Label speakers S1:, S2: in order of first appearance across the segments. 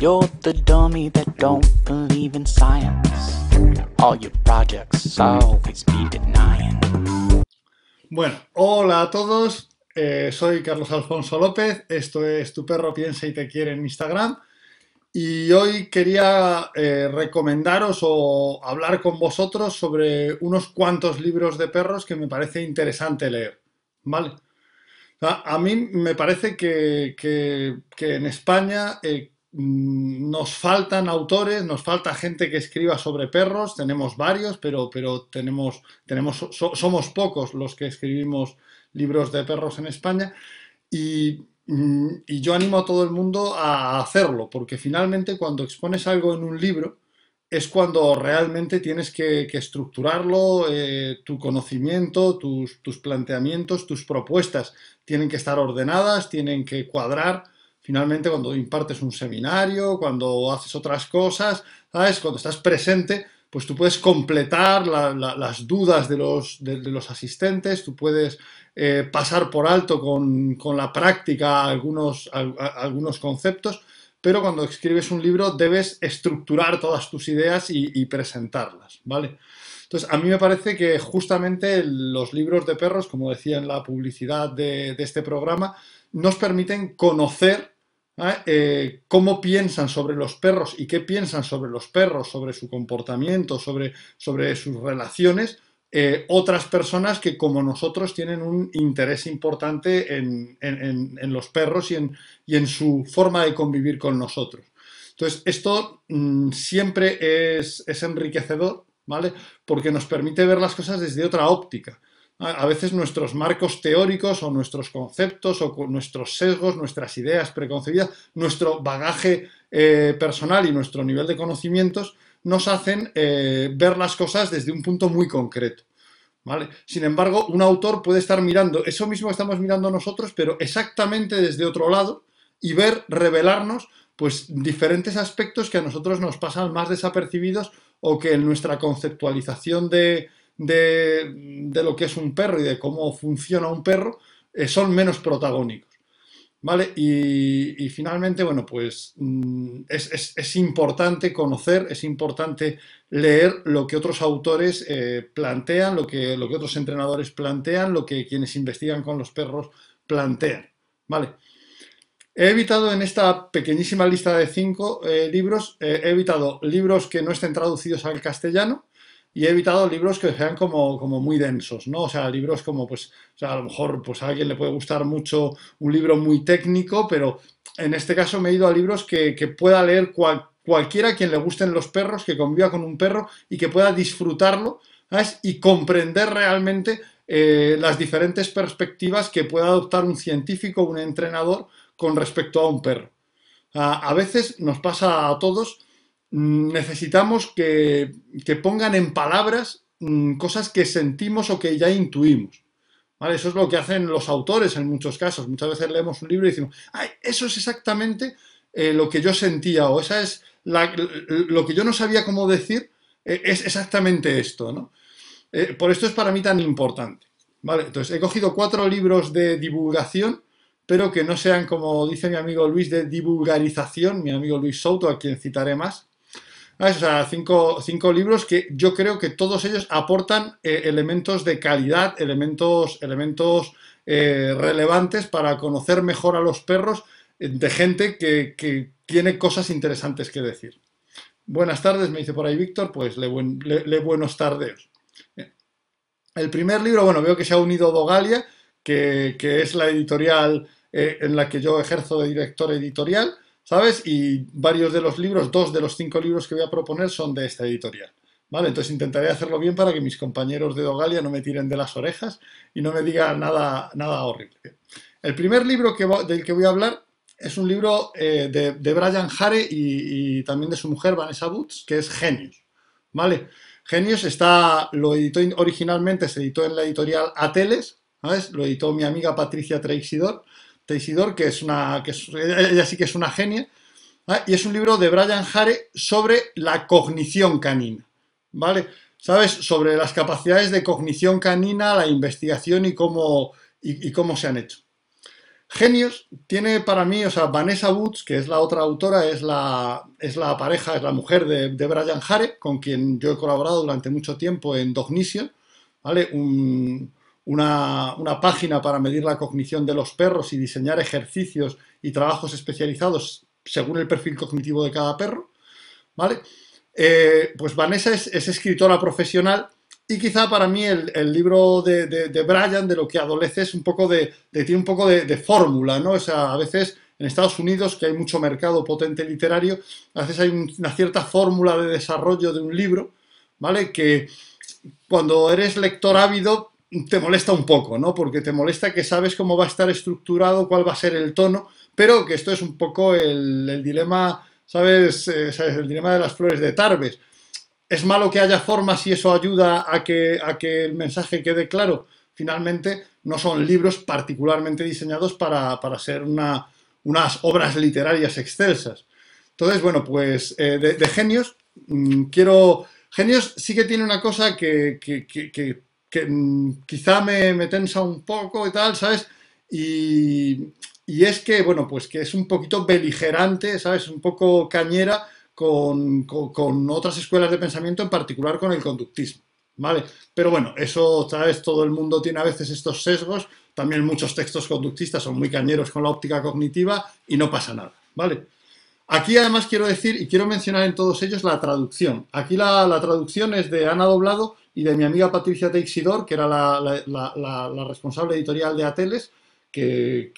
S1: You're the dummy that don't believe in science. All your projects always be denying.
S2: Bueno, hola a todos. Eh, soy Carlos Alfonso López. Esto es Tu perro piensa y te quiere en Instagram. Y hoy quería eh, recomendaros o hablar con vosotros sobre unos cuantos libros de perros que me parece interesante leer. ¿Vale? A mí me parece que, en España eh, nos faltan autores, nos falta gente que escriba sobre perros, tenemos varios, pero, pero tenemos, tenemos, somos pocos los que escribimos libros de perros en España y, mm, yo animo a todo el mundo a hacerlo, porque finalmente cuando expones algo en un libro, es cuando realmente tienes que, estructurarlo, eh, tu conocimiento, tus, planteamientos, tus propuestas tienen que estar ordenadas, tienen que cuadrar. Finalmente, cuando impartes un seminario, cuando haces otras cosas, ¿sabes? Cuando estás presente, pues tú puedes completar las dudas de los, los, asistentes, tú puedes eh, pasar por alto con, la práctica algunos, algunos conceptos pero cuando escribes un libro debes estructurar todas tus ideas y, presentarlas, ¿vale? Entonces, a mí me parece que justamente los libros de perros, como decía en la publicidad de, este programa, nos permiten conocer ¿eh? Cómo piensan sobre los perros y qué piensan sobre los perros, sobre su comportamiento, sobre, sus relaciones, eh, otras personas que como nosotros tienen un interés importante en, los perros y en, su forma de convivir con nosotros. Entonces, esto mm, siempre es, enriquecedor, ¿vale? Porque nos permite ver las cosas desde otra óptica. A veces nuestros marcos teóricos o nuestros conceptos o nuestros sesgos, nuestras ideas preconcebidas, nuestro bagaje eh, personal y nuestro nivel de conocimientos nos hacen eh, ver las cosas desde un punto muy concreto. ¿vale? Sin embargo, un autor puede estar mirando eso mismo que estamos mirando nosotros, pero exactamente desde otro lado y ver, revelarnos, pues diferentes aspectos que a nosotros nos pasan más desapercibidos o que en nuestra conceptualización de, lo que es un perro y de cómo funciona un perro eh, son menos protagónicos. ¿Vale? Y, finalmente, bueno, pues mm, es, importante conocer, es importante leer lo que otros autores eh, plantean, lo que, lo que otros entrenadores plantean, lo que quienes investigan con los perros plantean. ¿Vale? He evitado en esta pequeñísima lista de cinco eh, libros, he evitado libros que no estén traducidos al castellano, y he evitado libros que sean como, como muy densos, ¿no? O sea, libros como, pues, o sea, a lo mejor pues a alguien le puede gustar mucho un libro muy técnico, pero en este caso me he ido a libros que, pueda leer cualquiera a quien le gusten los perros, que conviva con un perro y que pueda disfrutarlo. Y comprender realmente eh, las diferentes perspectivas que pueda adoptar un científico, un entrenador con respecto a un perro. a veces nos pasa a todos necesitamos que, pongan en palabras mm, cosas que sentimos o que ya intuimos. ¿Vale? Eso es lo que hacen los autores en muchos casos. Muchas veces leemos un libro y decimos, Ay, eso es exactamente eh, lo que yo sentía o esa es lo que yo no sabía cómo decir, eh, es exactamente esto. ¿no? Eh, por esto es para mí tan importante. ¿Vale? Entonces, he cogido cuatro libros de divulgación, pero que no sean, como dice mi amigo Luis, de divulgarización, mi amigo Luis Souto, a quien citaré más, o sea, cinco, libros que yo creo que todos ellos aportan eh, elementos de calidad, elementos, eh, relevantes para conocer mejor a los perros eh, de gente que, tiene cosas interesantes que decir. Buenas tardes, me dice por ahí Víctor, pues le, buenos tardes. El primer libro, bueno, veo que se ha unido Dogalia, que es la editorial en la que yo ejerzo de director editorial. ¿Sabes? Y varios de los libros, dos de los cinco libros que voy a proponer son de esta editorial. ¿Vale? Entonces intentaré hacerlo bien para que mis compañeros de Dogalia no me tiren de las orejas y no me digan nada, nada horrible. El primer libro del que voy a hablar es un libro eh, de, Brian Hare y, también de su mujer Vanessa Boots, que es Genius. ¿Vale? Genius está, lo editó originalmente, se editó en la editorial Ateles. Lo editó mi amiga Patricia Treixidor Teisidor, que es una, que sí que es genia, y es un libro de Brian Hare sobre la cognición canina, ¿vale? ¿Sabes? Sobre las capacidades de cognición canina, la investigación y cómo, y, cómo se han hecho. Genios tiene para mí, o sea, Vanessa Woods, que es la otra autora, es la, es la pareja, es la mujer de, Brian Hare, con quien yo he colaborado durante mucho tiempo en Dognition, ¿vale? Una, una, página para medir la cognición de los perros y diseñar ejercicios y trabajos especializados según el perfil cognitivo de cada perro, ¿vale? Eh, pues Vanessa es, escritora profesional y quizá para mí el, libro de, de, Brian de lo que adolece es un poco de, tiene un poco de, fórmula, ¿no? O sea, a veces en Estados Unidos, que hay mucho mercado potente literario, a veces hay una cierta fórmula de desarrollo de un libro, ¿vale? Que cuando eres lector ávido te molesta un poco, ¿no? Porque te molesta que sabes cómo va a estar estructurado, cuál va a ser el tono, pero que esto es un poco el, dilema, ¿sabes? Eh, ¿sabes? El dilema de las flores de Tarbes. ¿Es malo que haya formas y eso ayuda a que, a que el mensaje quede claro? Finalmente, no son libros particularmente diseñados para, ser unas obras literarias excelsas. Entonces, bueno, pues eh, de, genios, mm, quiero... Genios sí que tiene una cosa que, mm, quizá me, tensa un poco y tal, ¿sabes? Y, y es que, bueno, pues que es un poquito beligerante, ¿sabes? Un poco cañera con, otras escuelas de pensamiento, en particular con el conductismo, ¿vale? Pero bueno, eso, ¿sabes? Todo el mundo tiene a veces estos sesgos, también muchos textos conductistas son muy cañeros con la óptica cognitiva y no pasa nada, ¿vale? Aquí además quiero decir y quiero mencionar en todos ellos la traducción. Aquí la, traducción es de Ana Doblado y de mi amiga Patricia Teixidor, que era la, la responsable editorial de Ateles, que,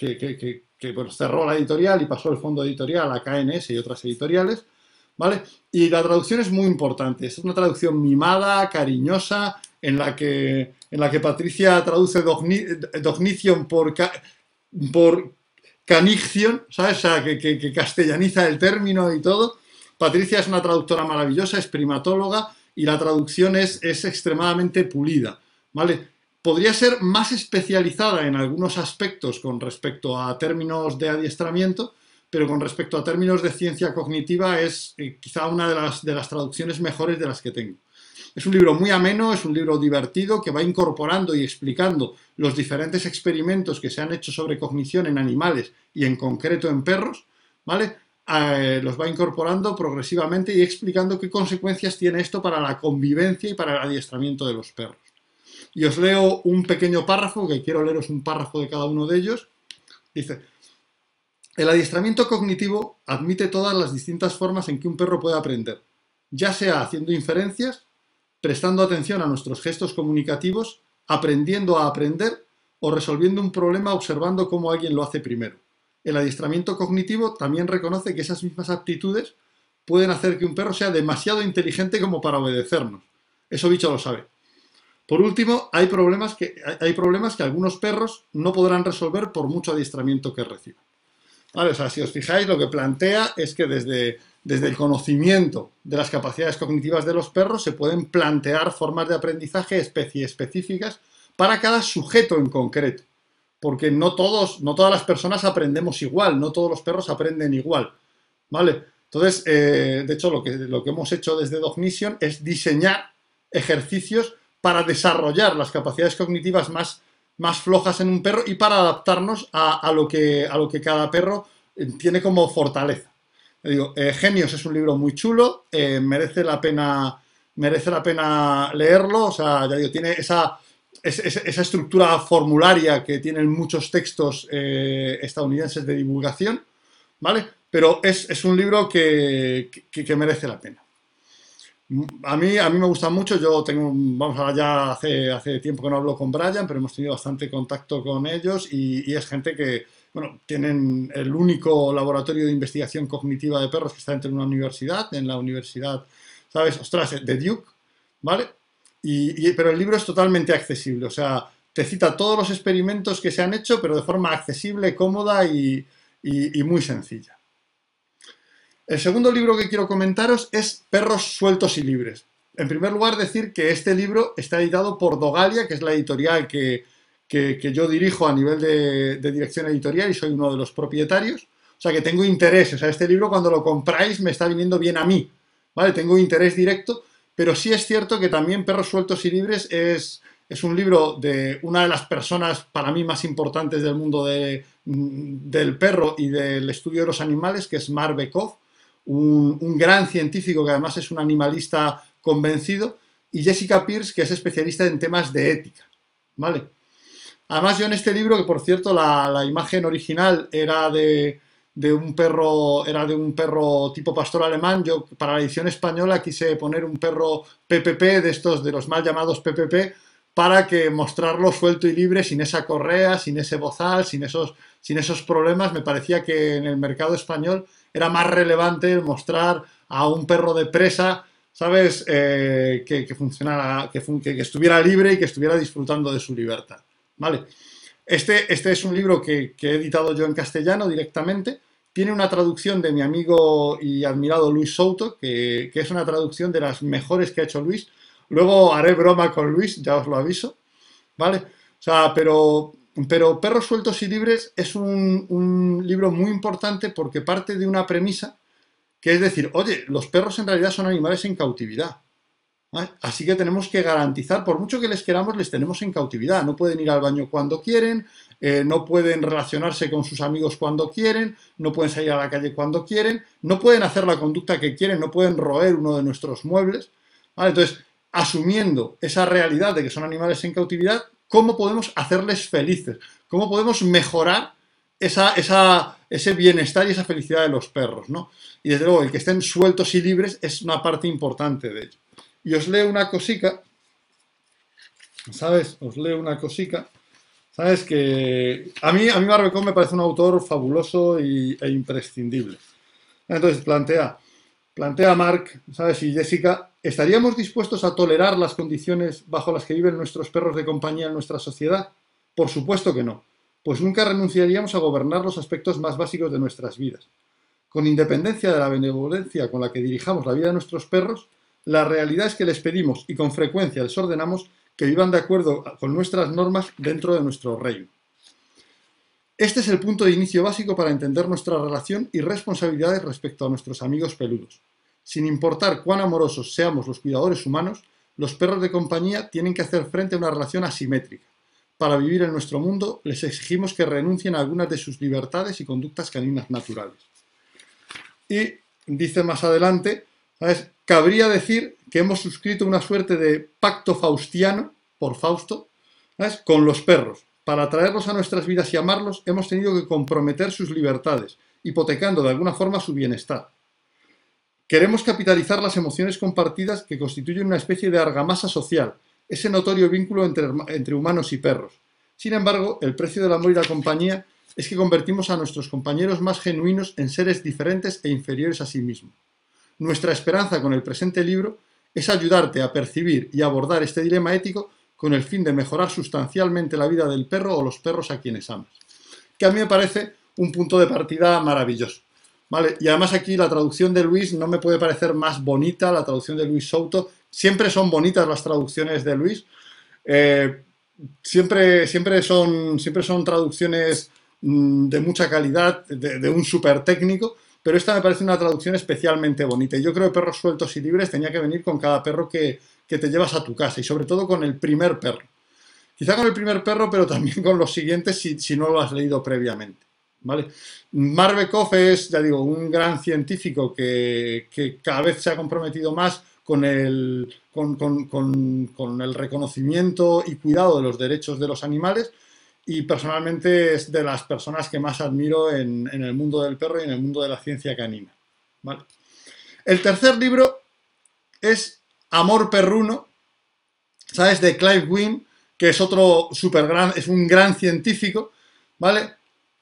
S2: cerró la editorial y pasó el fondo editorial a KNS y otras editoriales, ¿vale? Y la traducción es muy importante, es una traducción mimada, cariñosa, en la que, en la que Patricia traduce Dognition por, por Caniction, ¿sabes? O sea, que, castellaniza el término y todo. Patricia es una traductora maravillosa, es primatóloga y la traducción es, extremadamente pulida, ¿vale? podría ser más especializada en algunos aspectos con respecto a términos de adiestramiento, pero con respecto a términos de ciencia cognitiva es eh, quizá una de las, de las traducciones mejores de las que tengo. Es un libro muy ameno, es un libro divertido que va incorporando y explicando los diferentes experimentos que se han hecho sobre cognición en animales y en concreto en perros, ¿vale? Eh, los va incorporando progresivamente y explicando qué consecuencias tiene esto para la convivencia y para el adiestramiento de los perros. Y os leo un pequeño párrafo, que quiero leeros un párrafo de cada uno de ellos. Dice, el adiestramiento cognitivo admite todas las distintas formas en que un perro puede aprender, ya sea haciendo inferencias, prestando atención a nuestros gestos comunicativos, aprendiendo a aprender o resolviendo un problema observando cómo alguien lo hace primero. El adiestramiento cognitivo también reconoce que esas mismas aptitudes pueden hacer que un perro sea demasiado inteligente como para obedecernos. Eso bicho lo sabe. Por último, hay problemas, que, hay problemas que algunos perros no podrán resolver por mucho adiestramiento que reciban. o sea, si os fijáis, lo que plantea es que desde, desde el conocimiento de las capacidades cognitivas de los perros se pueden plantear formas de aprendizaje especie específicas para cada sujeto en concreto. Porque no, todos, no todas las personas aprendemos igual, no todos los perros aprenden igual. ¿Vale? Entonces, eh, de hecho, lo que, lo que hemos hecho desde Dognition es diseñar ejercicios para desarrollar las capacidades cognitivas más, más flojas en un perro y para adaptarnos a, lo, que, a lo que cada perro eh, tiene como fortaleza. Digo, eh, Genios es un libro muy chulo, merece, la pena, merece la pena leerlo, o sea, ya digo, tiene esa, esa, estructura formularia que tienen muchos textos estadounidenses de divulgación, ¿vale? Pero es, un libro que merece la pena. A mí, a mí me gusta mucho, yo tengo, vamos a ya hace, hace tiempo que no hablo con Brian, pero hemos tenido bastante contacto con ellos y, es gente que, bueno, tienen el único laboratorio de investigación cognitiva de perros que está dentro de una universidad, en la universidad, ¿sabes? Ostras, de Duke, ¿vale? Y, pero el libro es totalmente accesible, o sea, te cita todos los experimentos que se han hecho, pero de forma accesible, cómoda y muy sencilla. El segundo libro que quiero comentaros es Perros sueltos y libres. En primer lugar, decir que este libro está editado por Dogalia, que es la editorial que, yo dirijo a nivel de, dirección editorial y soy uno de los propietarios. O sea que tengo interés. O sea, este libro cuando lo compráis me está viniendo bien a mí. ¿Vale? Tengo interés directo, pero sí es cierto que también Perros sueltos y libres es, Es un libro de una de las personas para mí más importantes del mundo del perro y del estudio de los animales, que es Mark Bekov, un, un gran científico que además es un animalista convencido, y Jessica Pierce, que es especialista en temas de ética. ¿Vale? Además, yo en este libro, que por cierto la, imagen original era de, un perro, era de un perro tipo pastor alemán, yo para la edición española quise poner un perro PPP, de estos, de los mal llamados PPP, para que mostrarlo suelto y libre, sin esa correa, sin ese bozal, sin esos, sin esos problemas. Me parecía que en el mercado español era más relevante mostrar a un perro de presa ¿sabes? Eh, que, funcionara, que, estuviera libre y que estuviera disfrutando de su libertad, ¿vale? Este, este es un libro que, he editado yo en castellano directamente. Tiene una traducción de mi amigo y admirado Luis Souto, que, es una traducción de las mejores que ha hecho Luis. Luego haré broma con Luis, ya os lo aviso, ¿vale? O sea, pero, pero Perros Sueltos y Libres es un, un libro muy importante porque parte de una premisa que es decir, oye, los perros en realidad son animales en cautividad. Así que tenemos que garantizar, por mucho que les queramos, les tenemos en cautividad. No pueden ir al baño cuando quieren, eh, no pueden relacionarse con sus amigos cuando quieren, no pueden salir a la calle cuando quieren, no pueden hacer la conducta que quieren, no pueden roer uno de nuestros muebles. Entonces, asumiendo esa realidad de que son animales en cautividad, ¿cómo podemos hacerles felices? ¿Cómo podemos mejorar ese bienestar y esa felicidad de los perros, ¿no? Y desde luego, el que estén sueltos y libres es una parte importante de ello. Y os leo una cosica, ¿sabes? Os leo una cosica, ¿sabes? Que a mí, a mí Barbecón me parece un autor fabuloso e imprescindible. Entonces, plantea, plantea Mark, ¿sabes? Y Jessica, ¿estaríamos dispuestos a tolerar las condiciones bajo las que viven nuestros perros de compañía en nuestra sociedad? Por supuesto que no pues nunca renunciaríamos a gobernar los aspectos más básicos de nuestras vidas. Con independencia de la benevolencia con la que dirijamos la vida de nuestros perros, la realidad es que les pedimos y con frecuencia les ordenamos que vivan de acuerdo con nuestras normas dentro de nuestro reino. Este es el punto de inicio básico para entender nuestra relación y responsabilidades respecto a nuestros amigos peludos. Sin importar cuán amorosos seamos los cuidadores humanos, los perros de compañía tienen que hacer frente a una relación asimétrica para vivir en nuestro mundo, les exigimos que renuncien a algunas de sus libertades y conductas caninas naturales. Y dice más adelante, ¿sabes? Cabría decir que hemos suscrito una suerte de pacto faustiano, por Fausto, ¿sabes? con los perros. Para atraerlos a nuestras vidas y amarlos, hemos tenido que comprometer sus libertades, hipotecando de alguna forma su bienestar. Queremos capitalizar las emociones compartidas que constituyen una especie de argamasa social, ese notorio vínculo entre, humanos y perros. Sin embargo, el precio del amor y la compañía es que convertimos a nuestros compañeros más genuinos en seres diferentes e inferiores a sí mismos. Nuestra esperanza con el presente libro es ayudarte a percibir y abordar este dilema ético con el fin de mejorar sustancialmente la vida del perro o los perros a quienes amas. Que a mí me parece un punto de partida maravilloso. ¿vale? Y además aquí la traducción de Luis no me puede parecer más bonita, la traducción de Luis Souto, Siempre son bonitas las traducciones de Luis. Eh, siempre, siempre, son, siempre son traducciones mm, de mucha calidad, de, un súper técnico, pero esta me parece una traducción especialmente bonita. Y yo creo que perros sueltos y libres tenía que venir con cada perro que, te llevas a tu casa y sobre todo con el primer perro. Quizá con el primer perro, pero también con los siguientes si, no lo has leído previamente. ¿Vale? Marbekoff es, ya digo, un gran científico que, que, cada vez se ha comprometido más con el, con, el reconocimiento y cuidado de los derechos de los animales y personalmente es de las personas que más admiro en, el mundo del perro y en el mundo de la ciencia canina. El tercer libro es Amor Perruno, ¿sabes? De Clive Wynne, que es otro super gran, es un gran científico, ¿vale?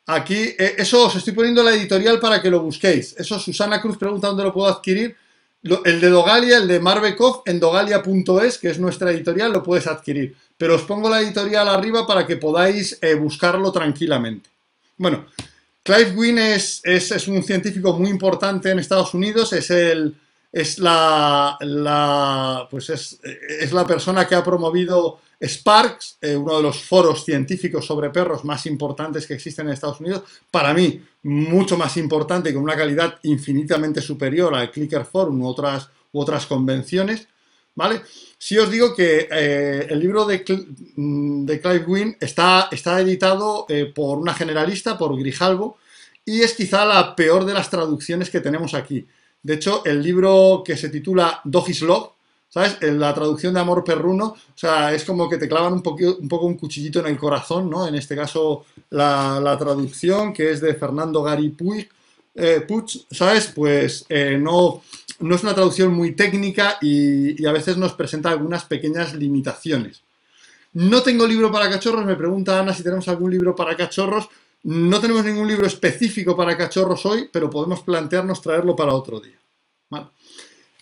S2: Aquí, eh, eso os estoy poniendo la editorial para que lo busquéis. Eso Susana Cruz pregunta dónde lo puedo adquirir el de Dogalia, el de Marbekov, en dogalia.es, que es nuestra editorial, lo puedes adquirir. Pero os pongo la editorial arriba para que podáis eh, buscarlo tranquilamente. Bueno, Clive Wynne es, es, un científico muy importante en Estados Unidos, es el, es la, pues es, es, la persona que ha promovido Sparks, eh, uno de los foros científicos sobre perros más importantes que existen en Estados Unidos, para mí mucho más importante y con una calidad infinitamente superior al Clicker Forum u otras, u otras convenciones, ¿vale? Si os digo que eh, el libro de, mm, de, Clive Wynne está, está editado eh, por una generalista, por Grijalvo, y es quizá la peor de las traducciones que tenemos aquí. De hecho, el libro que se titula Doggy's Love, ¿sabes? En la traducción de Amor Perruno, o sea, es como que te clavan un, un poco un cuchillito en el corazón, ¿no? En este caso, la, traducción, que es de Fernando Gary Puig, eh, ¿sabes? Pues no, no es una traducción muy técnica y, a veces nos presenta algunas pequeñas limitaciones. No tengo libro para cachorros, me pregunta Ana si tenemos algún libro para cachorros. No tenemos ningún libro específico para cachorros hoy, pero podemos plantearnos traerlo para otro día.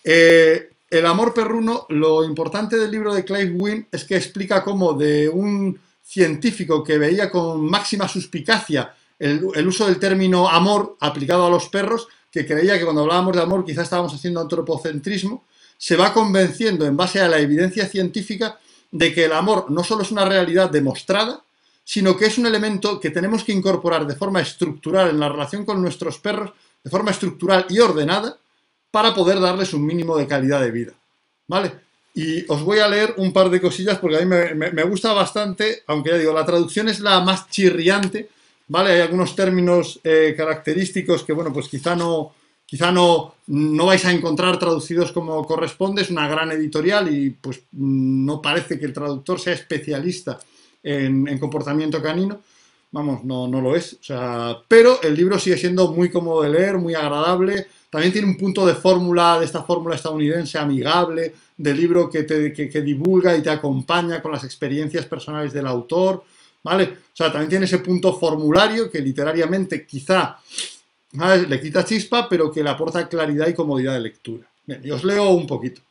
S2: Eh, el amor perruno, lo importante del libro de Clive Wynne es que explica cómo de un científico que veía con máxima suspicacia el uso del término amor aplicado a los perros, que creía que cuando hablábamos de amor quizás estábamos haciendo antropocentrismo, se va convenciendo en base a la evidencia científica de que el amor no solo es una realidad demostrada, sino que es un elemento que tenemos que incorporar de forma estructural en la relación con nuestros perros, de forma estructural y ordenada, para poder darles un mínimo de calidad de vida. ¿Vale? Y os voy a leer un par de cosillas porque a mí me, gusta bastante, aunque ya digo, la traducción es la más chirriante, ¿vale? Hay algunos términos eh, característicos que, bueno, pues quizá no, quizá no, no vais a encontrar traducidos como corresponde, es una gran editorial y pues no parece que el traductor sea especialista en, comportamiento canino, vamos, no, no lo es, o sea, pero el libro sigue siendo muy cómodo de leer, muy agradable, también tiene un punto de fórmula, de esta fórmula estadounidense amigable, de libro que, te, que divulga y te acompaña con las experiencias personales del autor, ¿vale? O sea, también tiene ese punto formulario que literariamente quizá le quita chispa, pero que le aporta claridad y comodidad de lectura. Bien, y os leo un poquito.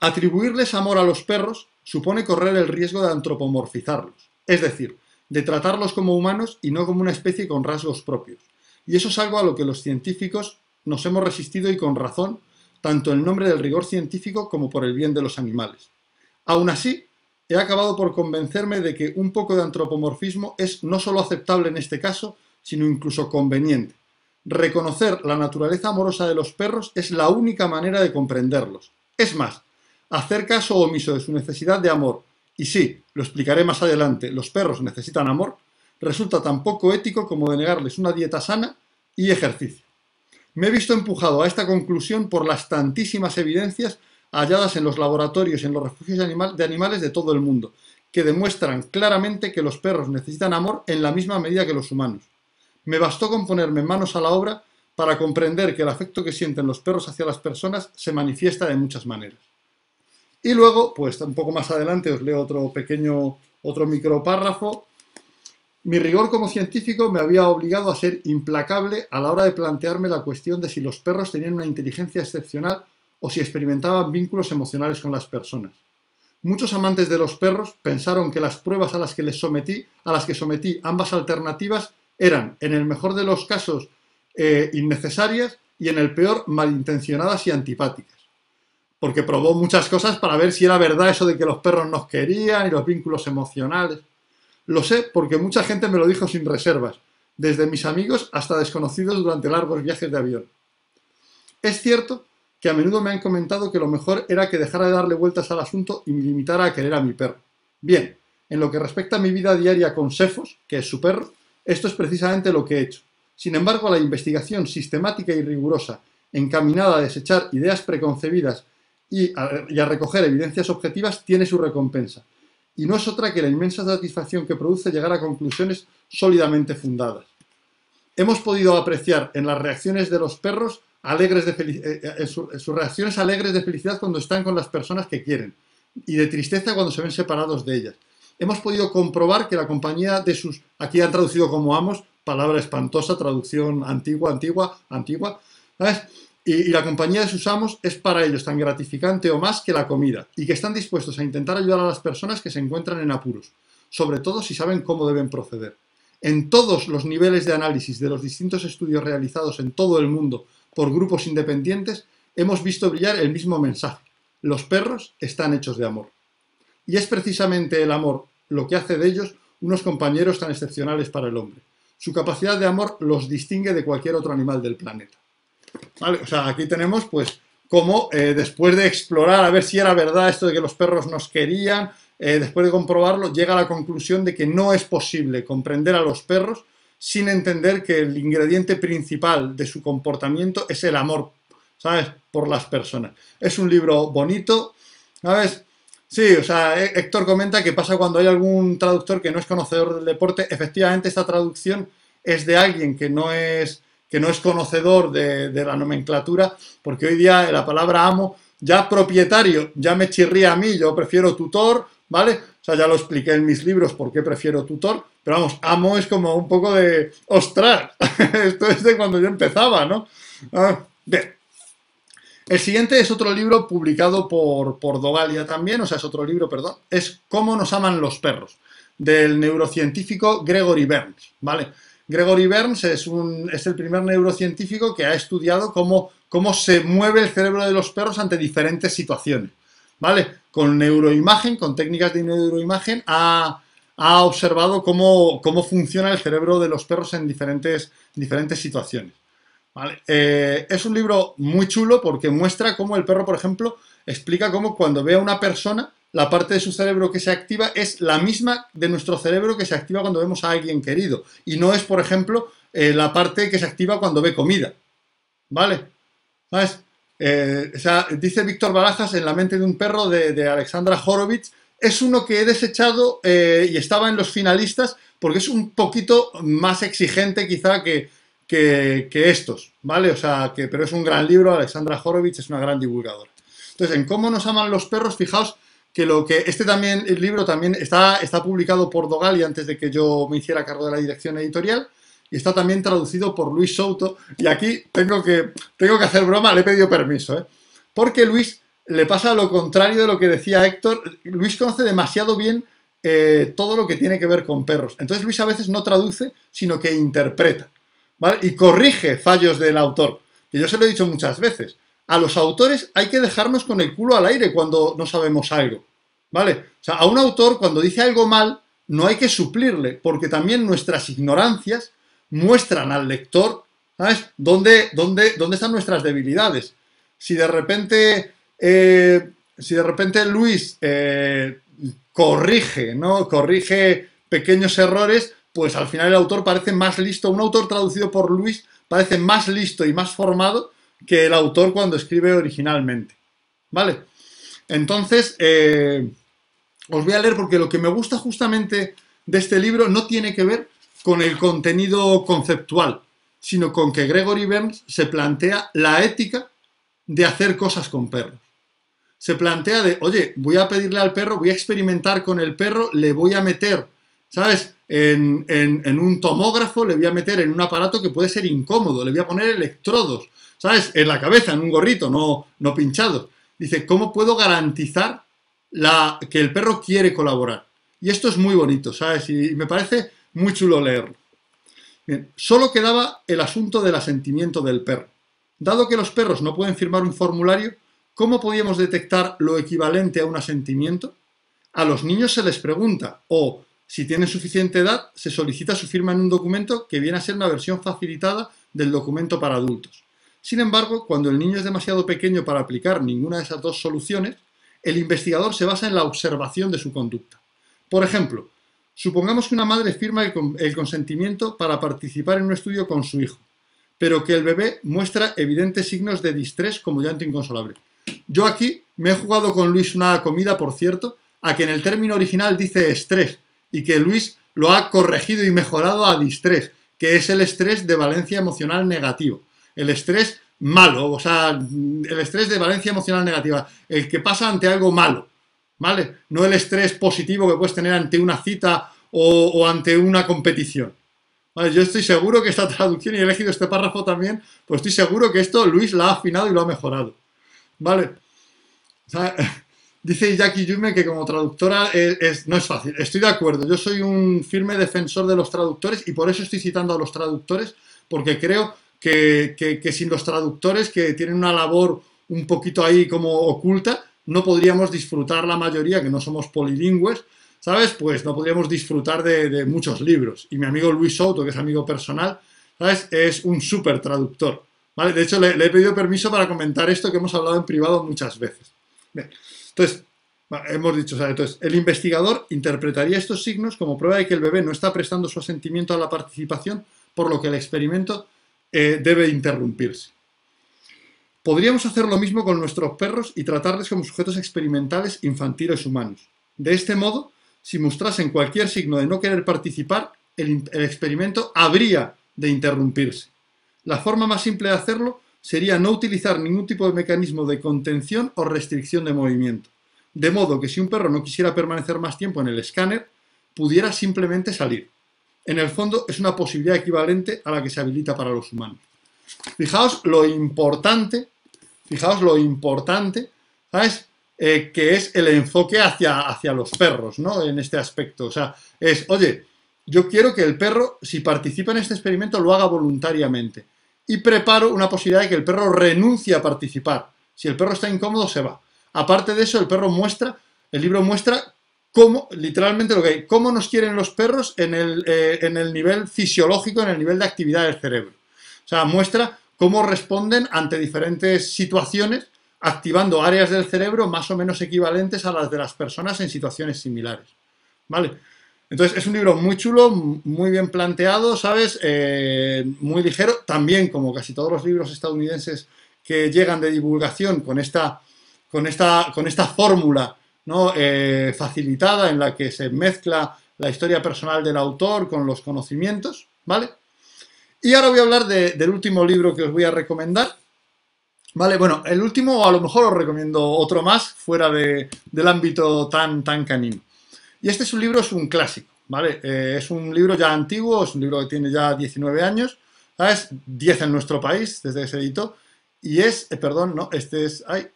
S2: Atribuirles amor a los perros supone correr el riesgo de antropomorfizarlos, es decir, de tratarlos como humanos y no como una especie con rasgos propios. Y eso es algo a lo que los científicos nos hemos resistido y con razón, tanto en nombre del rigor científico como por el bien de los animales. Aún así, he acabado por convencerme de que un poco de antropomorfismo es no solo aceptable en este caso, sino incluso conveniente. Reconocer la naturaleza amorosa de los perros es la única manera de comprenderlos. Es más, hacer caso omiso de su necesidad de amor, y sí, lo explicaré más adelante, los perros necesitan amor, resulta tan poco ético como denegarles una dieta sana y ejercicio. Me he visto empujado a esta conclusión por las tantísimas evidencias halladas en los laboratorios y en los refugios de animales de todo el mundo, que demuestran claramente que los perros necesitan amor en la misma medida que los humanos. Me bastó con ponerme manos a la obra para comprender que el afecto que sienten los perros hacia las personas se manifiesta de muchas maneras. Y luego, pues un poco más adelante os leo otro pequeño, otro micropárrafo. Mi rigor como científico me había obligado a ser implacable a la hora de plantearme la cuestión de si los perros tenían una inteligencia excepcional o si experimentaban vínculos emocionales con las personas. Muchos amantes de los perros pensaron que las pruebas a las que les sometí, a las que sometí ambas alternativas, eran, en el mejor de los casos, eh, innecesarias y en el peor malintencionadas y antipáticas. Porque probó muchas cosas para ver si era verdad eso de que los perros nos querían y los vínculos emocionales. Lo sé porque mucha gente me lo dijo sin reservas, desde mis amigos hasta desconocidos durante largos viajes de avión. Es cierto que a menudo me han comentado que lo mejor era que dejara de darle vueltas al asunto y me limitara a querer a mi perro. Bien, en lo que respecta a mi vida diaria con Sefos, que es su perro, esto es precisamente lo que he hecho. Sin embargo, la investigación sistemática y rigurosa, encaminada a desechar ideas preconcebidas y a, recoger evidencias objetivas, tiene su recompensa. Y no es otra que la inmensa satisfacción que produce llegar a conclusiones sólidamente fundadas. Hemos podido apreciar en las reacciones de los perros alegres de eh, eh, sus reacciones alegres de felicidad cuando están con las personas que quieren y de tristeza cuando se ven separados de ellas. Hemos podido comprobar que la compañía de sus, aquí han traducido como amos, palabra espantosa, traducción antigua, antigua, antigua, ¿sabes? Y, la compañía de sus amos es para ellos tan gratificante o más que la comida, y que están dispuestos a intentar ayudar a las personas que se encuentran en apuros, sobre todo si saben cómo deben proceder. En todos los niveles de análisis de los distintos estudios realizados en todo el mundo por grupos independientes, hemos visto brillar el mismo mensaje. Los perros están hechos de amor. Y es precisamente el amor lo que hace de ellos unos compañeros tan excepcionales para el hombre. Su capacidad de amor los distingue de cualquier otro animal del planeta. O sea, aquí tenemos pues cómo eh, después de explorar a ver si era verdad esto de que los perros nos querían, eh, después de comprobarlo, llega a la conclusión de que no es posible comprender a los perros sin entender que el ingrediente principal de su comportamiento es el amor, ¿sabes?, por las personas. Es un libro bonito, ¿sabes? Sí, o sea, Héctor comenta que pasa cuando hay algún traductor que no es conocedor del deporte. Efectivamente, esta traducción es de alguien que no es, que no es conocedor de, la nomenclatura, porque hoy día la palabra amo, ya propietario, ya me chirría a mí, yo prefiero tutor, ¿vale? O sea, ya lo expliqué en mis libros por qué prefiero tutor, pero vamos, amo es como un poco de, ostras, esto es de cuando yo empezaba, ¿no? Ah, bien. El siguiente es otro libro publicado por, por Dogalia también, o sea, es otro libro, perdón, es Cómo nos aman los perros, del neurocientífico Gregory Burns, ¿vale? Gregory Burns es, el primer neurocientífico que ha estudiado cómo, se mueve el cerebro de los perros ante diferentes situaciones. Con neuroimagen, con técnicas de neuroimagen, ha, observado cómo, funciona el cerebro de los perros en diferentes, diferentes situaciones. Eh, es un libro muy chulo porque muestra cómo el perro, por ejemplo, explica cómo cuando ve a una persona, la parte de su cerebro que se activa es la misma de nuestro cerebro que se activa cuando vemos a alguien querido. Y no es, por ejemplo, eh, la parte que se activa cuando ve comida. ¿Vale? ¿Sabes? Eh, dice Víctor Barajas en La mente de un perro de, Alexandra Horowitz, es uno que he desechado y estaba en los finalistas porque es un poquito más exigente quizá que, que, estos, ¿vale? O sea, que, pero es un gran libro, Alexandra Horowitz es una gran divulgadora. Entonces, en cómo nos aman los perros, fijaos que lo que este también, el libro también está, está publicado por Dogali antes de que yo me hiciera cargo de la dirección editorial y está también traducido por Luis Souto. Y aquí tengo que, tengo que hacer broma, le he pedido permiso, ¿eh? Porque Luis le pasa lo contrario de lo que decía Héctor. Luis conoce demasiado bien eh, todo lo que tiene que ver con perros. Entonces Luis a veces no traduce, sino que interpreta y corrige fallos del autor. Y yo se lo he dicho muchas veces. A los autores hay que dejarnos con el culo al aire cuando no sabemos algo. ¿Vale? O sea, a un autor cuando dice algo mal, no hay que suplirle, porque también nuestras ignorancias muestran al lector, ¿sabes?, dónde, dónde, están nuestras debilidades. Si de repente, eh, si de repente Luis eh, corrige, ¿no? Corrige pequeños errores, pues al final el autor parece más listo, un autor traducido por Luis parece más listo y más formado que el autor cuando escribe originalmente. ¿Vale? Entonces, eh, os voy a leer porque lo que me gusta justamente de este libro no tiene que ver con el contenido conceptual, sino con que Gregory Burns se plantea la ética de hacer cosas con perros. Se plantea de, oye, voy a pedirle al perro, voy a experimentar con el perro, le voy a meter, ¿sabes? en, un tomógrafo, le voy a meter en un aparato que puede ser incómodo, le voy a poner electrodos, ¿sabes? En la cabeza, en un gorrito, no, no pinchado. Dice, ¿cómo puedo garantizar la, que el perro quiere colaborar? Y esto es muy bonito, ¿sabes? Y me parece muy chulo leerlo. Bien, solo quedaba el asunto del asentimiento del perro. Dado que los perros no pueden firmar un formulario, ¿cómo podíamos detectar lo equivalente a un asentimiento? A los niños se les pregunta, o si tienen suficiente edad, se solicita su firma en un documento que viene a ser una versión facilitada del documento para adultos. Sin embargo, cuando el niño es demasiado pequeño para aplicar ninguna de esas dos soluciones, el investigador se basa en la observación de su conducta. Por ejemplo, supongamos que una madre firma el, consentimiento para participar en un estudio con su hijo, pero que el bebé muestra evidentes signos de distrés como llanto inconsolable. Yo aquí me he jugado con Luis una comida, por cierto, a que en el término original dice estrés, y que Luis lo ha corregido y mejorado a distrés, que es el estrés de valencia emocional negativo. El estrés malo, o sea, el estrés de valencia emocional negativa, el que pasa ante algo malo, ¿vale? No el estrés positivo que puedes tener ante una cita o, ante una competición. Yo estoy seguro que esta traducción, y he elegido este párrafo también, pues estoy seguro que esto Luis lo ha afinado y lo ha mejorado. ¿Vale? Dice Jackie Yume que como traductora es, no es fácil. Estoy de acuerdo. Yo soy un firme defensor de los traductores y por eso estoy citando a los traductores, porque creo que, sin los traductores, que tienen una labor un poquito ahí como oculta, no podríamos disfrutar la mayoría, que no somos polilingües, ¿sabes? Pues no podríamos disfrutar de, muchos libros. Y mi amigo Luis Souto, que es amigo personal, ¿sabes? Es un súper traductor. ¿Vale? De hecho, le, he pedido permiso para comentar esto que hemos hablado en privado muchas veces. Entonces, hemos dicho, sea, entonces, el investigador interpretaría estos signos como prueba de que el bebé no está prestando su asentimiento a la participación, por lo que el experimento eh, debe interrumpirse. Podríamos hacer lo mismo con nuestros perros y tratarles como sujetos experimentales infantiles humanos. De este modo, si mostrasen cualquier signo de no querer participar, el, experimento habría de interrumpirse. La forma más simple de hacerlo sería no utilizar ningún tipo de mecanismo de contención o restricción de movimiento. De modo que si un perro no quisiera permanecer más tiempo en el escáner, pudiera simplemente salir. En el fondo es una posibilidad equivalente a la que se habilita para los humanos. Fijaos lo importante, fijaos lo importante, ¿sabes? Eh, que es el enfoque hacia, hacia los perros, ¿no? En este aspecto. O sea, es, oye, yo quiero que el perro, si participa en este experimento, lo haga voluntariamente. Y preparo una posibilidad de que el perro renuncie a participar. Si el perro está incómodo, se va. Aparte de eso, el perro muestra, el libro muestra cómo, literalmente lo que hay, cómo nos quieren los perros en el, eh, en el nivel fisiológico, en el nivel de actividad del cerebro. O sea, muestra cómo responden ante diferentes situaciones, activando áreas del cerebro más o menos equivalentes a las de las personas en situaciones similares. ¿Vale? Entonces es un libro muy chulo, muy bien planteado, ¿sabes? Eh, muy ligero. También, como casi todos los libros estadounidenses que llegan de divulgación con esta, con esta, con esta fórmula ¿no? Eh, facilitada en la que se mezcla la historia personal del autor con los conocimientos, ¿vale? Y ahora voy a hablar del último libro que os voy a recomendar. Vale, bueno, el último a lo mejor os recomiendo otro más fuera del ámbito tan, tan canino. Y este es un libro, es un clásico, ¿vale? Eh, es un libro ya antiguo, es un libro que tiene ya 19 años, ¿sabes? 10 en nuestro país desde que se editó. Y es, eh, perdón, no, este es, ay,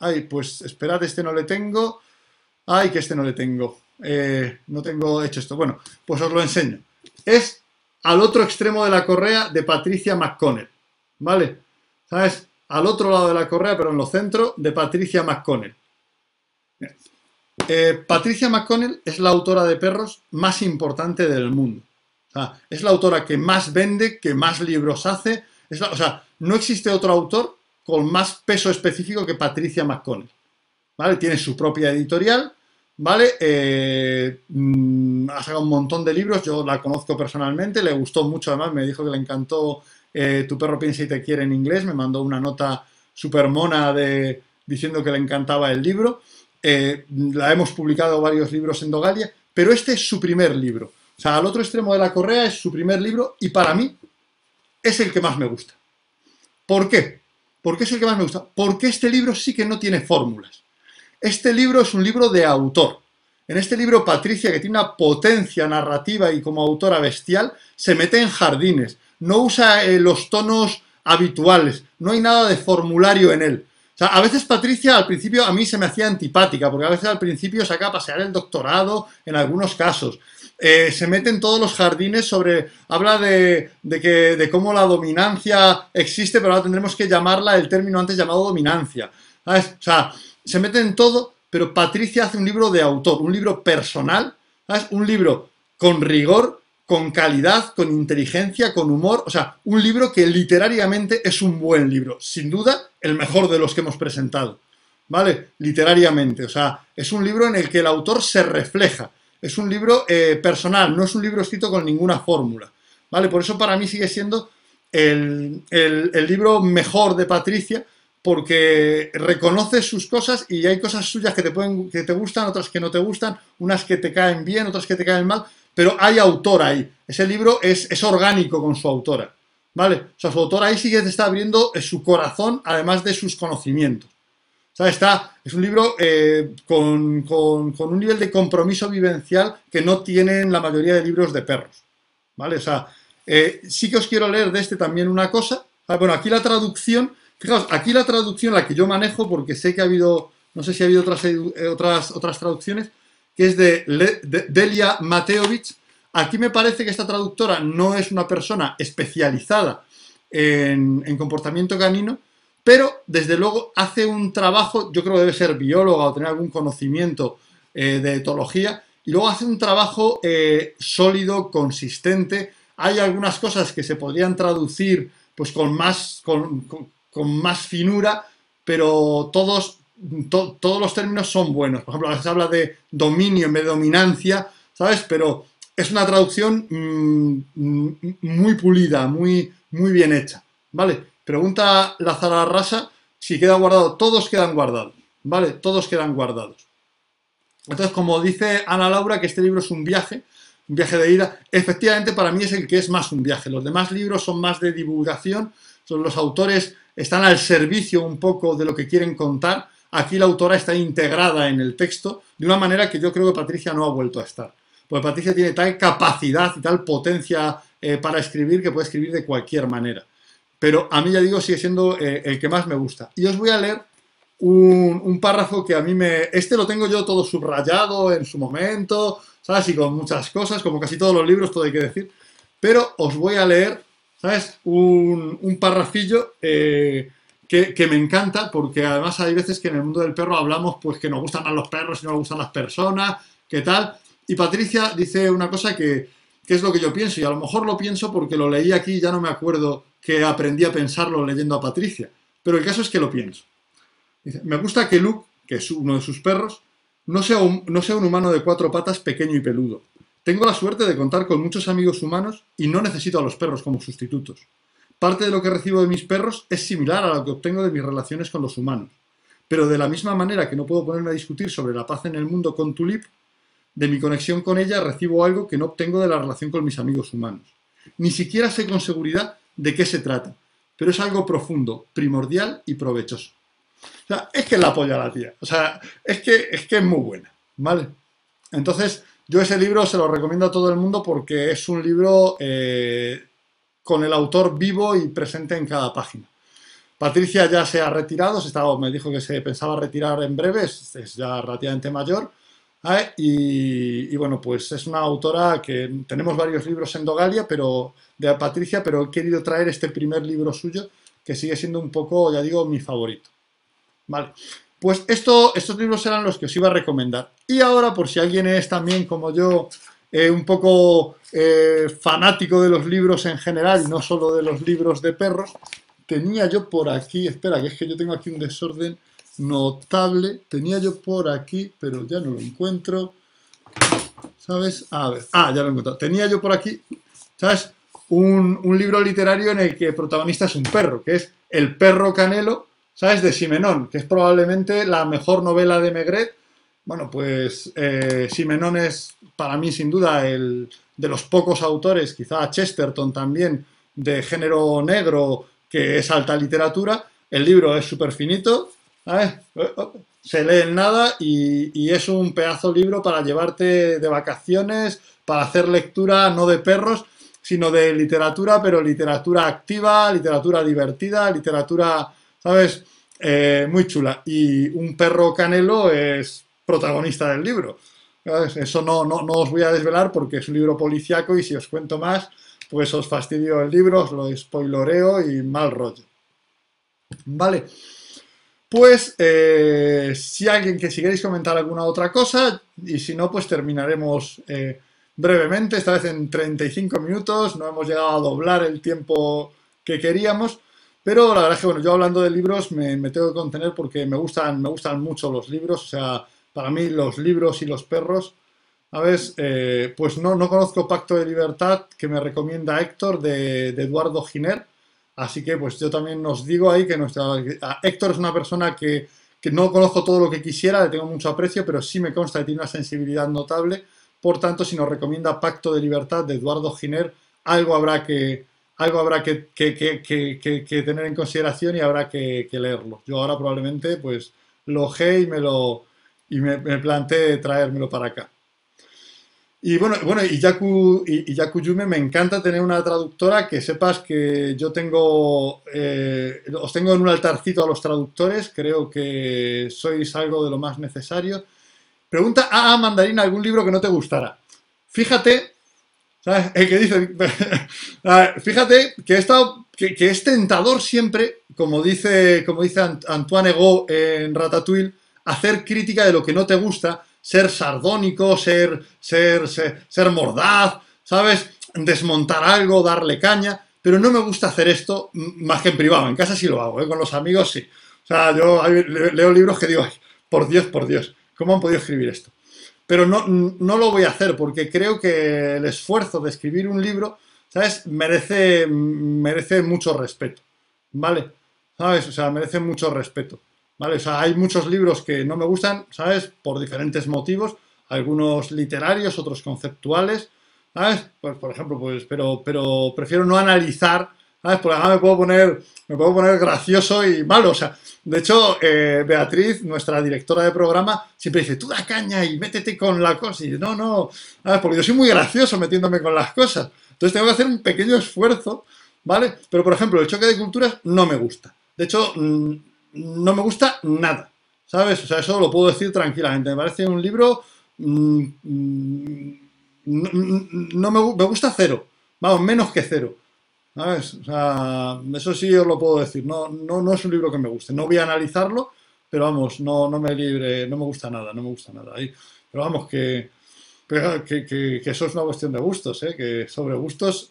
S2: ay, pues esperad, este no le tengo. Ay, que este no le tengo. Eh, no tengo hecho esto. Bueno, pues os lo enseño. Es al otro extremo de la correa de Patricia McConnell, ¿vale? ¿Sabes? Al otro lado de la correa, pero en lo centro, de Patricia McConnell. Eh, Patricia McConnell es la autora de perros más importante del mundo. es la autora que más vende, que más libros hace. o sea, no existe otro autor con más peso específico que Patricia McConnell. ¿Vale? Tiene su propia editorial, ¿vale? Eh, mm, ha sacado un montón de libros, yo la conozco personalmente, le gustó mucho además, me dijo que le encantó eh, Tu perro piensa y te quiere en inglés, me mandó una nota súper mona de, diciendo que le encantaba el libro. Eh, la hemos publicado varios libros en Dogalia, pero este es su primer libro. O sea, al otro extremo de la correa es su primer libro y para mí es el que más me gusta. ¿Por qué? ¿Por qué es el que más me gusta? Porque este libro sí que no tiene fórmulas. Este libro es un libro de autor. En este libro, Patricia, que tiene una potencia narrativa y como autora bestial, se mete en jardines. No usa eh, los tonos habituales. No hay nada de formulario en él sea, a veces Patricia al principio a mí se me hacía antipática, porque a veces al principio saca a pasear el doctorado en algunos casos. Eh, se mete en todos los jardines sobre. habla de, que, de cómo la dominancia existe, pero ahora tendremos que llamarla el término antes llamado dominancia. O sea, se mete en todo, pero Patricia hace un libro de autor, un libro personal, ¿sabes? Un libro con rigor, con calidad, con inteligencia, con humor. O sea, un libro que literariamente es un buen libro. Sin duda, el mejor de los que hemos presentado. ¿Vale? Literariamente. O sea, es un libro en el que el autor se refleja. Es un libro eh, personal, no es un libro escrito con ninguna fórmula. ¿Vale? Por eso para mí sigue siendo el, libro mejor de Patricia, porque reconoce sus cosas y hay cosas suyas que te, pueden, que te gustan, otras que no te gustan, unas que te caen bien, otras que te caen mal, pero hay autor ahí. Ese libro es, es orgánico con su autora. ¿Vale? O sea, su autora ahí sí que te está abriendo eh, su corazón, además de sus conocimientos. Está, es un libro eh, con, un nivel de compromiso vivencial que no tienen la mayoría de libros de perros. ¿Vale? O sea, eh, sí que os quiero leer de este también una cosa. Ah, bueno, aquí la traducción, fijaos, aquí la traducción, la que yo manejo, porque sé que ha habido, no sé si ha habido otras, otras, otras traducciones, que es de, Delia Mateovich. Aquí me parece que esta traductora no es una persona especializada en, comportamiento canino, pero desde luego hace un trabajo, yo creo que debe ser bióloga o tener algún conocimiento eh, de etología, y luego hace un trabajo eh, sólido, consistente. Hay algunas cosas que se podrían traducir pues con más, con, más finura, pero todos, todos los términos son buenos. Por ejemplo, a veces habla de dominio en vez de dominancia, ¿sabes? Pero es una traducción mm, muy pulida, muy, muy bien hecha, ¿vale? Pregunta Lázaro Rasa si queda guardado. Todos quedan guardados, ¿vale? Todos quedan guardados. Entonces, como dice Ana Laura, que este libro es un viaje, un viaje de ida, efectivamente para mí es el que es más un viaje. Los demás libros son más de divulgación, son los autores están al servicio un poco de lo que quieren contar. Aquí la autora está integrada en el texto de una manera que yo creo que Patricia no ha vuelto a estar. Porque Patricia tiene tal capacidad y tal potencia eh, para escribir que puede escribir de cualquier manera. Pero a mí, ya digo, sigue siendo eh, el que más me gusta. Y os voy a leer un, párrafo que a mí me... Este lo tengo yo todo subrayado en su momento, ¿sabes? Y con muchas cosas, como casi todos los libros, todo hay que decir. Pero os voy a leer, ¿sabes? Un, un párrafillo eh, que, me encanta, porque además hay veces que en el mundo del perro hablamos pues que nos gustan más los perros y no nos gustan las personas, ¿qué tal? Y Patricia dice una cosa que, que es lo que yo pienso, y a lo mejor lo pienso porque lo leí aquí y ya no me acuerdo que aprendí a pensarlo leyendo a Patricia. Pero el caso es que lo pienso. me gusta que Luke, que es uno de sus perros, no sea, un, no sea un humano de cuatro patas pequeño y peludo. Tengo la suerte de contar con muchos amigos humanos y no necesito a los perros como sustitutos. Parte de lo que recibo de mis perros es similar a lo que obtengo de mis relaciones con los humanos. Pero de la misma manera que no puedo ponerme a discutir sobre la paz en el mundo con Tulip, de mi conexión con ella recibo algo que no obtengo de la relación con mis amigos humanos. Ni siquiera sé con seguridad de qué se trata, pero es algo profundo, primordial y provechoso. Es que la apoya la tía. O sea, es que, es que es muy buena, ¿vale? Entonces, yo ese libro se lo recomiendo a todo el mundo porque es un libro eh, con el autor vivo y presente en cada página. Patricia ya se ha retirado, se estaba, me dijo que se pensaba retirar en breve, es ya relativamente mayor, y, bueno, pues es una autora que tenemos varios libros en Dogalia, pero de Patricia, pero he querido traer este primer libro suyo, que sigue siendo un poco, ya digo, mi favorito. Vale. Pues esto, estos libros eran los que os iba a recomendar. Y ahora, por si alguien es también como yo, eh, un poco eh, fanático de los libros en general no solo de los libros de perros, tenía yo por aquí, espera, que es que yo tengo aquí un desorden notable. Tenía yo por aquí, pero ya no lo encuentro. ¿Sabes? A ver. Ah, ya lo he encontrado. Tenía yo por aquí, ¿sabes? Un, libro literario en el que el protagonista es un perro, que es El perro canelo, ¿sabes? De Simenón, que es probablemente la mejor novela de Megret. Bueno, pues eh, Simenón es para mí sin duda el de los pocos autores, quizá Chesterton también, de género negro, que es alta literatura. El libro es súper finito, se lee en nada y, es un pedazo libro para llevarte de vacaciones, para hacer lectura no de perros, sino de literatura, pero literatura activa, literatura divertida, literatura, ¿sabes? Eh, muy chula. Y un perro canelo es protagonista del libro. Eso no, no, no, os voy a desvelar porque es un libro policiaco y si os cuento más, pues os fastidio el libro, os lo spoiloreo y mal rollo. Vale. Pues eh, si alguien que si queréis comentar alguna otra cosa y si no, pues terminaremos eh, brevemente, esta vez en 35 minutos, no hemos llegado a doblar el tiempo que queríamos, pero la verdad es que bueno, yo hablando de libros me, tengo que contener porque me gustan, me gustan mucho los libros, o sea, para mí los libros y los perros, a ver, eh, pues no, no conozco Pacto de Libertad que me recomienda Héctor de, de Eduardo Giner, Así que pues yo también os digo ahí que nuestra, Héctor es una persona que, no conozco todo lo que quisiera, le tengo mucho aprecio, pero sí me consta que tiene una sensibilidad notable. Por tanto, si nos recomienda Pacto de Libertad de Eduardo Giner, algo habrá que, algo habrá que, tener en consideración y habrá que, leerlo. Yo ahora probablemente pues lo ge y me lo y me, me planteé traérmelo para acá. Y bueno, bueno y, Yaku, y, Yume, me encanta tener una traductora que sepas que yo tengo, eh, os tengo en un altarcito a los traductores, creo que sois algo de lo más necesario. Pregunta a, Mandarina algún libro que no te gustara. Fíjate, ¿sabes? El que dice, fíjate que, he que, es tentador siempre, como dice, como dice Antoine Ego en Ratatouille, hacer crítica de lo que no te gusta ser sardónico, ser, ser, ser, mordaz, ¿sabes? Desmontar algo, darle caña. pero no me gusta hacer esto más que en privado. En casa sí lo hago, ¿eh? con los amigos sí. O sea, yo leo libros que digo, por Dios, por Dios, ¿cómo han podido escribir esto? Pero no, no lo voy a hacer porque creo que el esfuerzo de escribir un libro, ¿sabes? Merece, merece mucho respeto, ¿vale? ¿Sabes? O sea, merece mucho respeto, hay muchos libros que no me gustan, ¿sabes? Por diferentes motivos, algunos literarios, otros conceptuales, ¿sabes? Pues, por ejemplo, pues, pero, pero prefiero no analizar, ¿sabes? Porque además me puedo poner, me puedo poner gracioso y malo, o sea, de hecho, eh, Beatriz, nuestra directora de programa, siempre dice, tú da caña y métete con la cosa, y no, no, ¿sabes? Porque yo soy muy gracioso metiéndome con las cosas, entonces tengo que hacer un pequeño esfuerzo, ¿vale? Pero, por ejemplo, el choque de culturas no me gusta, de hecho, mm, no me gusta nada, ¿sabes? O sea, eso lo puedo decir tranquilamente, me parece un libro... Mm, mm, no, me, gusta cero, vamos, menos que cero. ¿Sabes? O sea, eso sí os lo puedo decir. No, no, no es un libro que me guste. No voy a analizarlo, pero vamos, no, no me libre, no me gusta nada, no me gusta nada. Pero vamos, que, que, eso es una cuestión de gustos, ¿eh? que sobre gustos,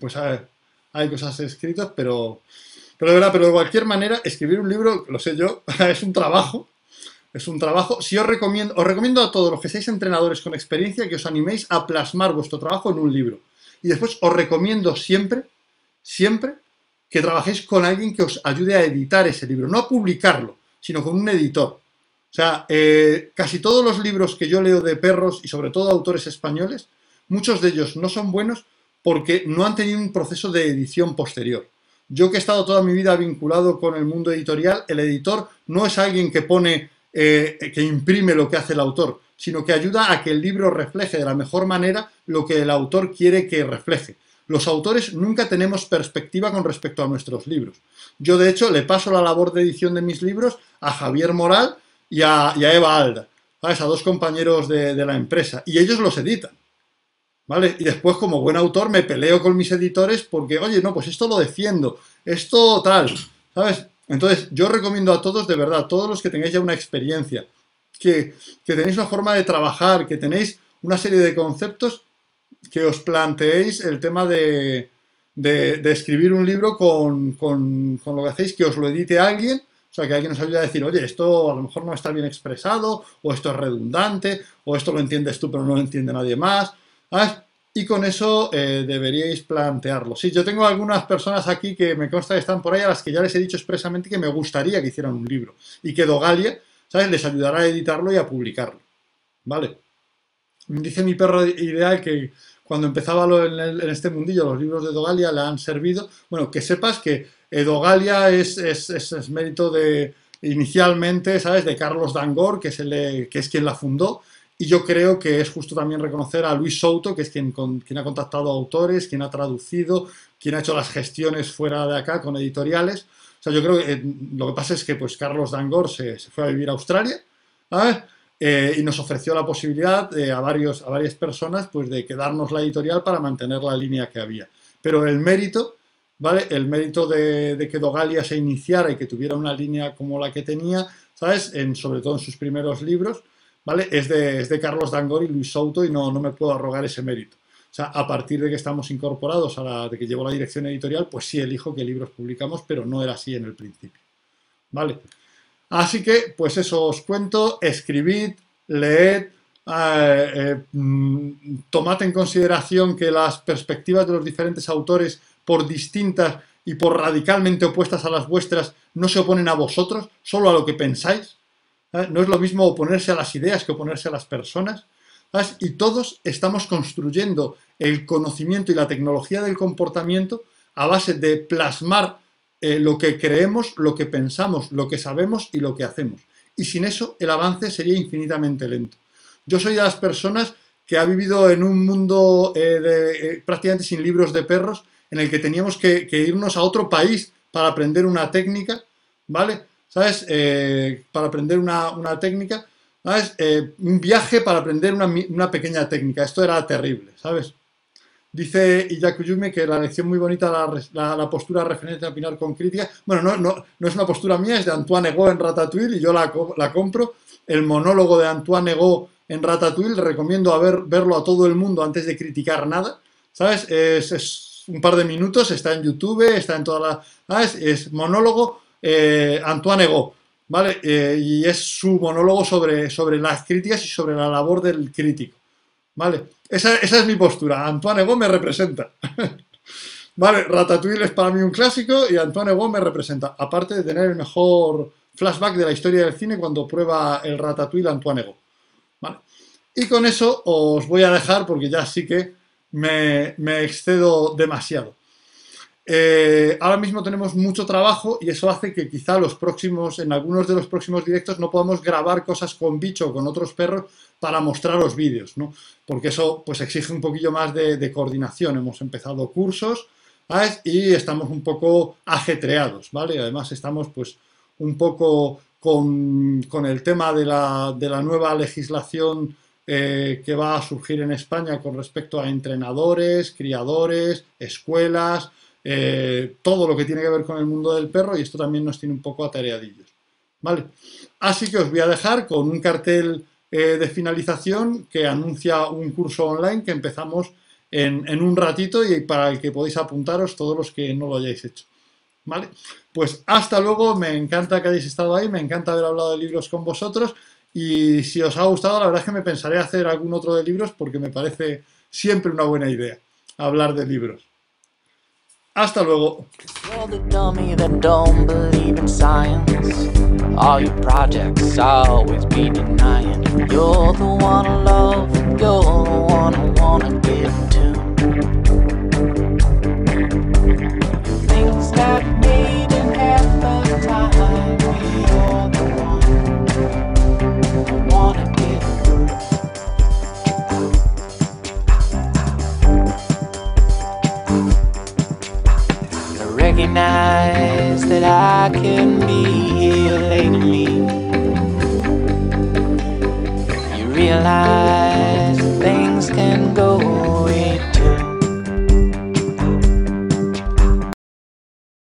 S2: pues hay, cosas escritas, pero, pero de verdad, pero de cualquier manera, escribir un libro, lo sé yo, es un trabajo es un trabajo. Si os recomiendo, os recomiendo a todos los que seáis entrenadores con experiencia que os animéis a plasmar vuestro trabajo en un libro. Y después os recomiendo siempre, siempre, que trabajéis con alguien que os ayude a editar ese libro. No a publicarlo, sino con un editor. O sea, eh, casi todos los libros que yo leo de perros y sobre todo autores españoles, muchos de ellos no son buenos porque no han tenido un proceso de edición posterior. Yo que he estado toda mi vida vinculado con el mundo editorial, el editor no es alguien que pone eh, que imprime lo que hace el autor, sino que ayuda a que el libro refleje de la mejor manera lo que el autor quiere que refleje. Los autores nunca tenemos perspectiva con respecto a nuestros libros. Yo, de hecho, le paso la labor de edición de mis libros a Javier Moral y a, Eva Alda, a dos compañeros de, de la empresa, y ellos los editan. ¿Vale? Y después, como buen autor, me peleo con mis editores porque, oye, no, pues esto lo defiendo, esto tal, ¿sabes? Entonces, yo recomiendo a todos, de verdad, todos los que tengáis ya una experiencia, que, tenéis una forma de trabajar, que tenéis una serie de conceptos, que os planteéis el tema de, escribir un libro con, lo que hacéis, que os lo edite alguien, o sea, que alguien os ayude a decir, oye, esto a lo mejor no está bien expresado, o esto es redundante, o esto lo entiendes tú pero no lo entiende nadie más. Y con eso eh, deberíais plantearlo. Sí, yo tengo algunas personas aquí que me consta que están por ahí a las que ya les he dicho expresamente que me gustaría que hicieran un libro y que Dogalia, ¿sabes?, les ayudará a editarlo y a publicarlo. ¿Vale? Dice mi perro ideal que cuando empezaba en, este mundillo los libros de Dogalia le han servido. Bueno, que sepas que Dogalia es, es, mérito de, inicialmente, ¿sabes?, de Carlos Dangor, que es, el, que es quien la fundó y yo creo que es justo también reconocer a Luis Souto, que es quien, quien ha contactado a autores, quien ha traducido, quien ha hecho las gestiones fuera de acá con editoriales. O sea, yo creo que eh, lo que pasa es que pues Carlos Dangor se, fue a vivir a Australia eh, y nos ofreció la posibilidad a, varios, a varias personas pues, de quedarnos la editorial para mantener la línea que había. Pero el mérito, ¿vale? El mérito de, de que Dogalia se iniciara y que tuviera una línea como la que tenía, ¿sabes? En, sobre todo en sus primeros libros, ¿vale? Es de, Carlos Dangor y Luis Souto y no, no me puedo arrogar ese mérito. O sea, a partir de que estamos incorporados a la de que llevo la dirección editorial, pues sí elijo qué libros publicamos, pero no era así en el principio. ¿Vale? Así que, pues eso os cuento, escribid, leed, eh, eh, mm, tomad en consideración que las perspectivas de los diferentes autores, por distintas y por radicalmente opuestas a las vuestras, no se oponen a vosotros, solo a lo que pensáis. ¿Eh? No es lo mismo oponerse a las ideas que oponerse a las personas. Y todos estamos construyendo el conocimiento y la tecnología del comportamiento a base de plasmar eh, lo que creemos, lo que pensamos, lo que sabemos y lo que hacemos. Y sin eso el avance sería infinitamente lento. Yo soy de las personas que ha vivido en un mundo eh, prácticamente sin libros de perros, en el que teníamos que irnos a otro país para aprender una técnica, ¿vale? ¿Sabes? Eh, para aprender una, técnica, ¿sabes? Eh, un viaje para aprender una, pequeña técnica. Esto era terrible, ¿sabes? Dice Iyakuyume que la lección muy bonita, la, la, postura referente a opinar con crítica. Bueno, no, no, no, es una postura mía, es de Antoine Ego en Ratatouille y yo la, la compro. El monólogo de Antoine Ego en Ratatouille, recomiendo a ver, verlo a todo el mundo antes de criticar nada. ¿Sabes? Es, un par de minutos, está en YouTube, está en todas las... Es, monólogo eh, Antoine Ego, ¿vale? Eh, y es su monólogo sobre, sobre las críticas y sobre la labor del crítico, ¿vale? Esa, esa es mi postura, Antoine Ego me representa. Vale, Ratatouille es para mí un clásico y Antoine Ego me representa, aparte de tener el mejor flashback de la historia del cine cuando prueba el Ratatouille Antoine Ego. ¿Vale? Y con eso os voy a dejar porque ya sí que me, excedo demasiado. Eh, ahora mismo tenemos mucho trabajo y eso hace que quizá los próximos, en algunos de los próximos directos no podamos grabar cosas con bicho o con otros perros para mostrar los vídeos, ¿no? Porque eso pues exige un poquillo más de, de coordinación. Hemos empezado cursos y estamos un poco ajetreados, ¿vale? Además estamos pues un poco con, el tema de la, nueva legislación eh, que va a surgir en España con respecto a entrenadores, criadores, escuelas, eh, todo lo que tiene que ver con el mundo del perro y esto también nos tiene un poco atareadillos. ¿Vale? Así que os voy a dejar con un cartel eh, de finalización que anuncia un curso online que empezamos en, un ratito y para el que podéis apuntaros todos los que no lo hayáis hecho. ¿Vale? Pues hasta luego, me encanta que hayáis estado ahí, me encanta haber hablado de libros con vosotros y si os ha gustado, la verdad es que me pensaré hacer algún otro de libros porque me parece siempre una buena idea hablar de libros. Hasta luego.
S1: All your projects always be denying. You're the one I love, you're the one I wanna give to. Things that time. You're the one I wanna.
S2: Recognize that I can be here lately. You realize